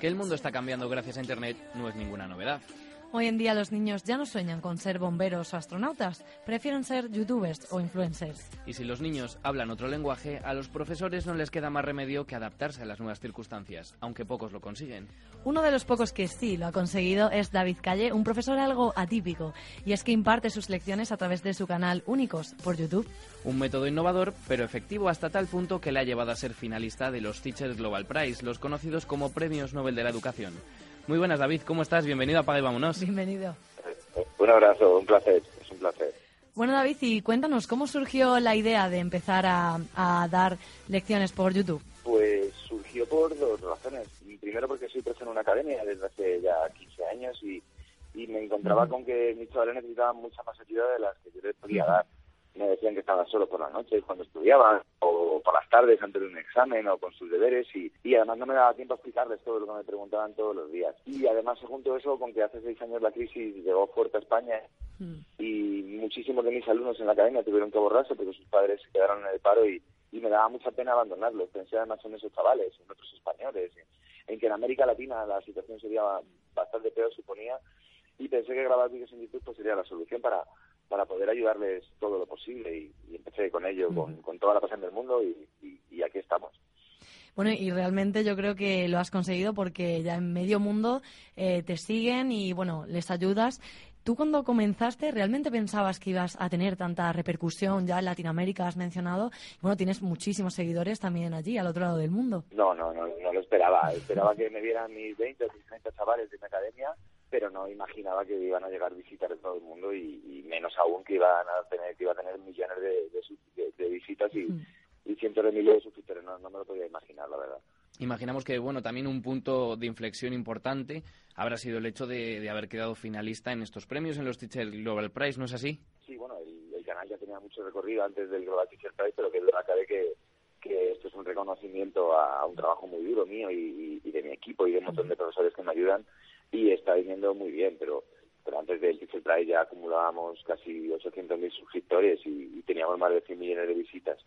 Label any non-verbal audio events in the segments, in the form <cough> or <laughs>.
Que el mundo está cambiando gracias a Internet no es ninguna novedad. Hoy en día los niños ya no sueñan con ser bomberos o astronautas, prefieren ser youtubers o influencers. Y si los niños hablan otro lenguaje, a los profesores no les queda más remedio que adaptarse a las nuevas circunstancias, aunque pocos lo consiguen. Uno de los pocos que sí lo ha conseguido es David Calle, un profesor algo atípico, y es que imparte sus lecciones a través de su canal Únicos por YouTube. Un método innovador, pero efectivo hasta tal punto que le ha llevado a ser finalista de los Teachers Global Prize, los conocidos como Premios Nobel de la Educación. Muy buenas, David, ¿cómo estás? Bienvenido a Paga y Vámonos. Bienvenido. Un abrazo, un placer, es un placer. Bueno, David, y cuéntanos, ¿cómo surgió la idea de empezar a, dar lecciones por YouTube? Pues surgió por dos razones. Primero porque soy profesor en una academia desde hace ya 15 años y, me encontraba con que mis chavales necesitaban mucha más ayuda de las que yo les podía dar me decían que estaban solo por la noche cuando estudiaban, o por las tardes antes de un examen, o con sus deberes, y, y además no me daba tiempo a explicarles todo lo que me preguntaban todos los días. Y además se juntó eso con que hace seis años la crisis llegó fuerte a España mm. y muchísimos de mis alumnos en la academia tuvieron que borrarse porque sus padres se quedaron en el paro y, y me daba mucha pena abandonarlos. Pensé además en esos chavales, en otros españoles, en que en América Latina la situación sería bastante peor, suponía, y pensé que grabar vídeos en YouTube pues, sería la solución para para poder ayudarles todo lo posible y, empecé con ello, con, toda la pasión del mundo y, aquí estamos. Bueno, y realmente yo creo que lo has conseguido porque ya en medio mundo eh, te siguen y, bueno, les ayudas. ¿Tú cuando comenzaste realmente pensabas que ibas a tener tanta repercusión ya en Latinoamérica, has mencionado? Bueno, tienes muchísimos seguidores también allí, al otro lado del mundo. No, no, no, no lo esperaba. Esperaba que me vieran mis 20 o 30 chavales de mi academia pero no imaginaba que iban a llegar visitas de todo el mundo y, menos aún que iban a tener que iba a tener millones de, visitas y, cientos de miles de suscriptores. No, me lo podía imaginar la verdad. Imaginamos que bueno también un punto de inflexión importante habrá sido el hecho de, haber quedado finalista en estos premios en los Teacher Global Prize, ¿no es así? Sí, bueno, el, canal ya tenía mucho recorrido antes del Global Teacher Prize, pero que verdad que, que esto es un reconocimiento a, un trabajo muy duro mío y, y de mi equipo y de un montón de profesores que me ayudan y está viniendo muy bien, pero pero antes del Teacher Prize ya acumulábamos casi 800.000 suscriptores y, teníamos más de 100 millones de visitas.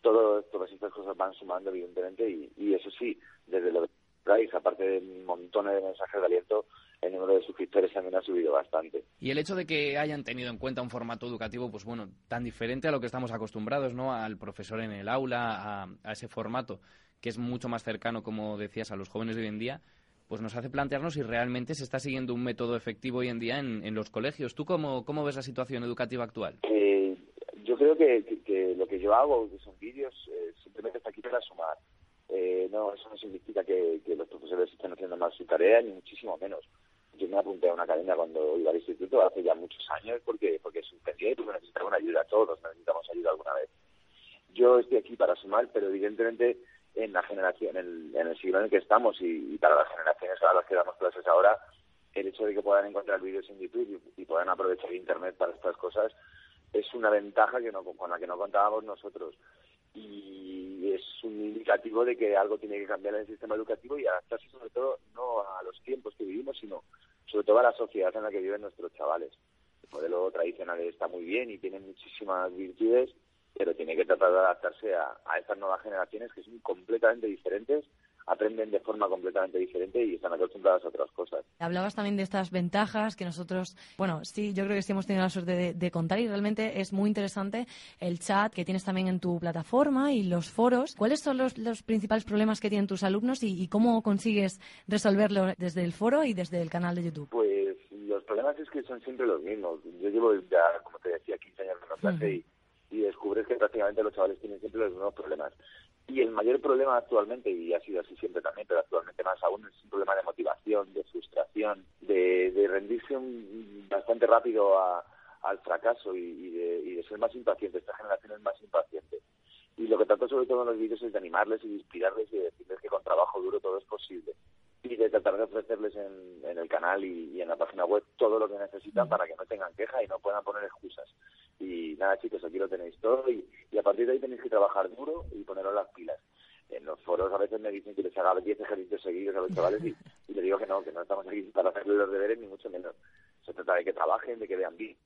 Todo, todas estas cosas van sumando, evidentemente, y, y eso sí, desde lo Prize, aparte de montones de mensajes de aliento, el número de suscriptores también ha subido bastante. Y el hecho de que hayan tenido en cuenta un formato educativo, pues bueno, tan diferente a lo que estamos acostumbrados, ¿no? Al profesor en el aula, a ese formato que es mucho más cercano, como decías, a los jóvenes de hoy en día, pues nos hace plantearnos si realmente se está siguiendo un método efectivo hoy en día en, los colegios. ¿Tú cómo, cómo, ves la situación educativa actual? Eh, yo creo que, lo que yo hago, que son vídeos, eh, simplemente está aquí para sumar. Eh, no, eso no significa que, los profesores estén haciendo mal su tarea, ni muchísimo menos. Yo me apunté a una academia cuando iba al instituto hace ya muchos años porque porque suspendí y porque necesitaba una ayuda. Todos necesitamos ayuda alguna vez. Yo estoy aquí para sumar, pero evidentemente en la generación, en el, siglo en el que estamos y, para las generaciones a las que damos clases ahora, el hecho de que puedan encontrar vídeos en YouTube y, puedan aprovechar Internet para estas cosas es una ventaja que no, con la que no contábamos nosotros. Y es un indicativo de que algo tiene que cambiar en el sistema educativo y adaptarse sobre todo no a los tiempos que vivimos, sino sobre todo a la sociedad en la que viven nuestros chavales. El modelo tradicional está muy bien y tiene muchísimas virtudes, pero tiene que tratar de adaptarse a, estas nuevas generaciones que son completamente diferentes aprenden de forma completamente diferente y están acostumbradas a otras cosas. Hablabas también de estas ventajas que nosotros, bueno, sí, yo creo que sí hemos tenido la suerte de, contar y realmente es muy interesante el chat que tienes también en tu plataforma y los foros. ¿Cuáles son los, principales problemas que tienen tus alumnos y, cómo consigues resolverlo desde el foro y desde el canal de YouTube? Pues los problemas es que son siempre los mismos. Yo llevo ya, como te decía, 15 años en la clase y y descubres que prácticamente los chavales tienen siempre los mismos problemas. Y el mayor problema actualmente, y ha sido así siempre también, pero actualmente más aún, es un problema de motivación, de frustración, de, rendirse bastante rápido a, al fracaso y, de, ser más impaciente. Esta generación es más impaciente. Y lo que trato sobre todo en los vídeos es de animarles y de inspirarles y de decirles que con trabajo duro todo es posible. Y de tratar de ofrecerles en, el canal y, en la página web todo lo que necesitan para que no tengan queja y no puedan poner excusas. Y nada, chicos, aquí lo tenéis todo y, a partir de ahí tenéis que trabajar duro y poneros las pilas en los foros a veces me dicen que les haga 10 ejercicios seguidos a los chavales y, y, le digo que no, que no estamos aquí para hacerles los deberes ni mucho menos. Se trata de que trabajen, de que vean bien,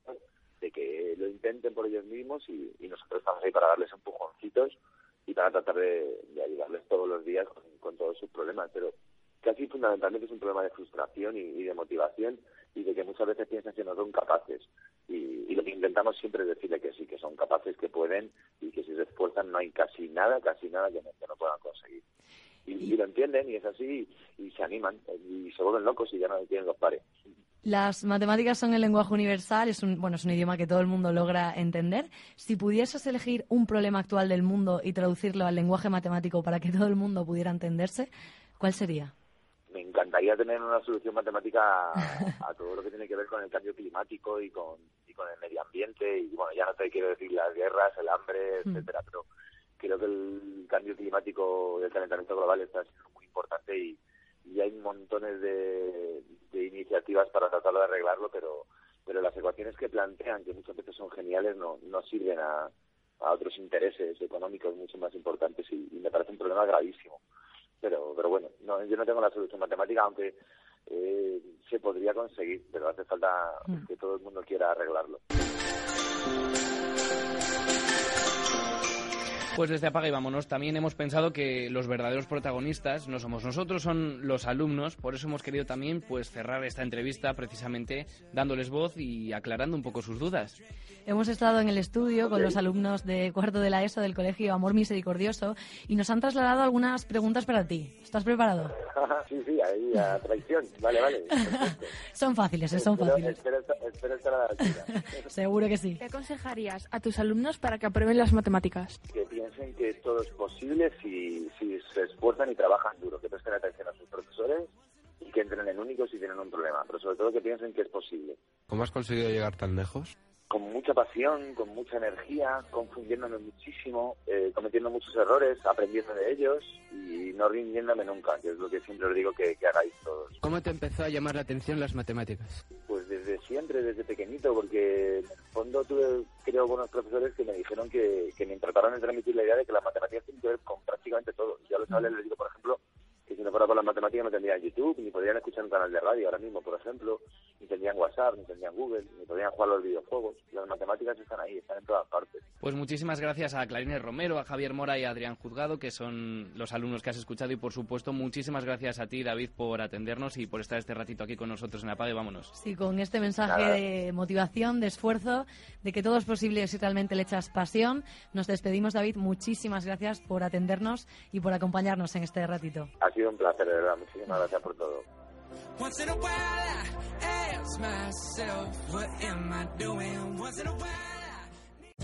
de que lo intenten por ellos mismos y, nosotros estamos ahí para darles empujoncitos y para tratar de, ayudarles todos los días con, todos sus problemas. Pero fundamentalmente es un problema de frustración y, de motivación y de que muchas veces piensan que no son capaces. Y, lo que intentamos siempre es decirle que sí, que son capaces, que pueden y que si se esfuerzan no hay casi nada, casi nada que no, puedan conseguir. Y, lo entienden y es así y se animan y se vuelven locos y ya no tienen los pares. Las matemáticas son el lenguaje universal, es un, bueno, es un idioma que todo el mundo logra entender. Si pudieses elegir un problema actual del mundo y traducirlo al lenguaje matemático para que todo el mundo pudiera entenderse, ¿cuál sería? Me encantaría tener una solución matemática <laughs> a, todo lo que tiene que ver con el cambio climático y con, y con el medio ambiente. Y bueno, ya no te quiero decir las guerras, el hambre, hmm. etcétera, pero creo que el cambio climático y el calentamiento global está siendo muy importante y, y hay montones de, iniciativas para tratar de arreglarlo, pero, pero las ecuaciones que plantean, que muchas veces son geniales, no, no sirven a, a otros intereses económicos mucho más importantes y, me parece un problema gravísimo. Pero, pero bueno, no, yo no tengo la solución matemática, aunque eh, se podría conseguir, pero hace falta mm. que todo el mundo quiera arreglarlo. Pues desde Apaga y Vámonos también hemos pensado que los verdaderos protagonistas no somos nosotros, son los alumnos. Por eso hemos querido también pues cerrar esta entrevista precisamente dándoles voz y aclarando un poco sus dudas. Hemos estado en el estudio con los alumnos de cuarto de la ESO del Colegio Amor Misericordioso y nos han trasladado algunas preguntas para ti. ¿Estás preparado? <laughs> sí, sí, ahí a traición. Vale, vale. <laughs> son fáciles, son fáciles. Espero, espero estar a la altura. <laughs> Seguro que sí. ¿Qué aconsejarías a tus alumnos para que aprueben las matemáticas? Que piensen que todo es posible si, si se esfuerzan y trabajan duro, que presten atención a sus profesores y que entren en únicos si tienen un problema, pero sobre todo que piensen que es posible. ¿Cómo has conseguido llegar tan lejos? Con mucha pasión, con mucha energía, confundiéndome muchísimo, eh, cometiendo muchos errores, aprendiendo de ellos y no rindiéndome nunca, que es lo que siempre os digo que, hagáis todos. ¿Cómo te empezó a llamar la atención las matemáticas? Pues desde siempre, desde pequeñito, porque en el fondo tuve, creo, buenos profesores que me dijeron que, que me trataron de transmitir la idea de que las matemáticas tienen que ver con prácticamente todo. Ya lo chavales les digo, por ejemplo, que si no fuera por las matemáticas no tendrían YouTube, ni podrían escuchar un canal de radio ahora mismo, por ejemplo, ni tendrían WhatsApp, ni tendrían Google, ni podrían jugar los videojuegos. Las matemáticas están ahí, están en todas partes. Pues muchísimas gracias a Clarines Romero, a Javier Mora y a Adrián Juzgado, que son los alumnos que has escuchado, y por supuesto muchísimas gracias a ti, David, por atendernos y por estar este ratito aquí con nosotros en Apague. Vámonos. Sí, con este mensaje de motivación, de esfuerzo, de que todo es posible si realmente le echas pasión. Nos despedimos, David. Muchísimas gracias por atendernos y por acompañarnos en este ratito. Un placer, de verdad. Muchísimas gracias por todo.